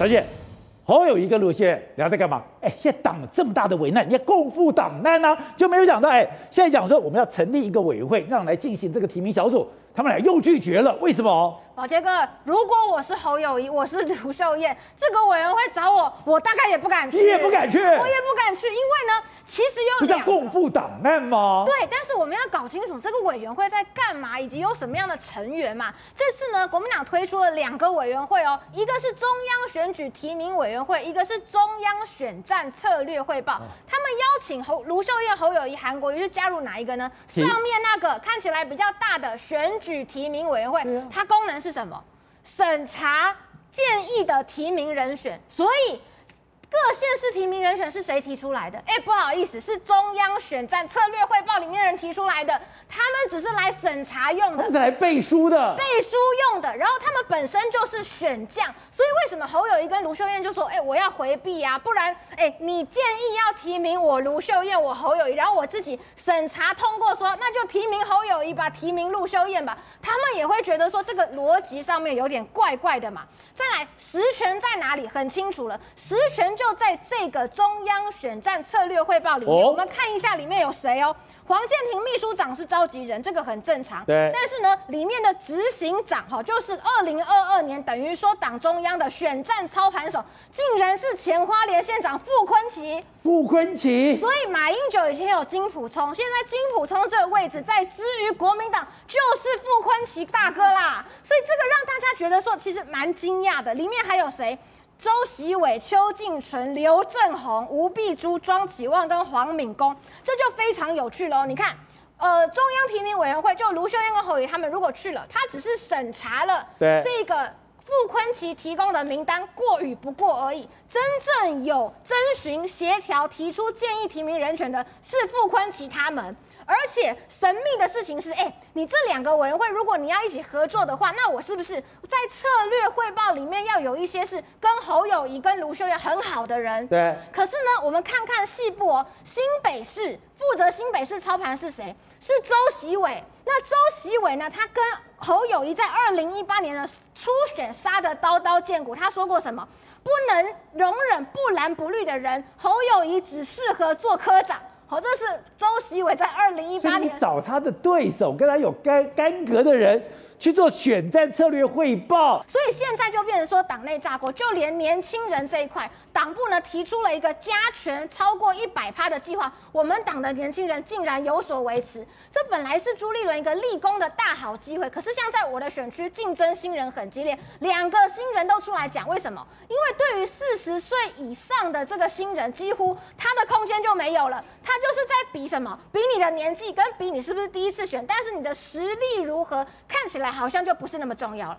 而且侯友谊跟卢秀燕聊在干嘛？哎，现在党这么大的危难，你要共赴党难啊，就没有想到哎，现在讲说我们要成立一个委员会，让来进行这个提名小组，他们俩又拒绝了，为什么？宝杰哥，如果我是侯友谊，我是卢秀燕，这个委员会找我，我大概也不敢去。你也不敢去？我也不敢去，因其实有两共赴党难吗？对，但是我们要搞清楚这个委员会在干嘛，以及有什么样的成员嘛。这次呢，国民党推出了两个委员会哦，一个是中央选举提名委员会，一个是中央选战策略汇报。他们邀请侯卢秀燕、侯友谊、韩国瑜是加入哪一个呢？上面那个看起来比较大的选举提名委员会，它功能是。是什么？审查建议的提名人选，所以。各县市提名人选是谁提出来的？哎，不好意思，是中央选战策略汇报里面的人提出来的。他们只是来审查用的，是来背书的，背书用的。然后他们本身就是选将，所以为什么侯友谊跟卢秀燕就说：“哎，我要回避啊，不然，哎，你建议要提名我卢秀燕，我侯友谊，然后我自己审查通过说，那就提名侯友谊吧，提名卢秀燕吧。”他们也会觉得说这个逻辑上面有点怪怪的嘛。再来，实权在哪里？很清楚了，实权。就在这个中央选战策略汇报里面，我们看一下里面有谁哦。黄建庭秘书长是召集人，这个很正常。对。但是呢，里面的执行长哈，就是二零二二年等于说党中央的选战操盘手，竟然是前花莲县长傅昆萁。傅昆萁。所以马英九以前有金溥聪，现在金溥聪这个位置在之于国民党就是傅昆萁大哥啦。所以这个让大家觉得说，其实蛮惊讶的。里面还有谁？周习伟、邱靖纯、刘政鸿、吴碧珠、庄启旺跟黄敏公，这就非常有趣喽。你看，呃，中央提名委员会就卢秀燕跟侯友宜他们如果去了，他只是审查了这个傅崐萁提供的名单过与不过而已。真正有征询、协调、提出建议提名人选的是傅崐萁他们。而且神秘的事情是，哎，你这两个委员会，如果你要一起合作的话，那我是不是在策略汇报里面要有一些是跟侯友宜、跟卢秀燕很好的人？对。可是呢，我们看看细部哦，新北市负责新北市操盘是谁？是周习伟。那周习伟呢？他跟侯友谊在二零一八年的初选杀得刀刀见骨。他说过什么？不能容忍不蓝不绿的人，侯友谊只适合做科长。好，这是周习伟在二零一八年找他的对手，跟他有干干戈的人。去做选战策略汇报，所以现在就变成说党内炸锅，就连年轻人这一块，党部呢提出了一个加权超过一百趴的计划，我们党的年轻人竟然有所维持。这本来是朱立伦一个立功的大好机会，可是像在我的选区竞争新人很激烈，两个新人都出来讲，为什么？因为对于四十岁以上的这个新人，几乎他的空间就没有了，他就是在比什么？比你的年纪跟比你是不是第一次选，但是你的实力如何，看起来好像就不是那么重要了。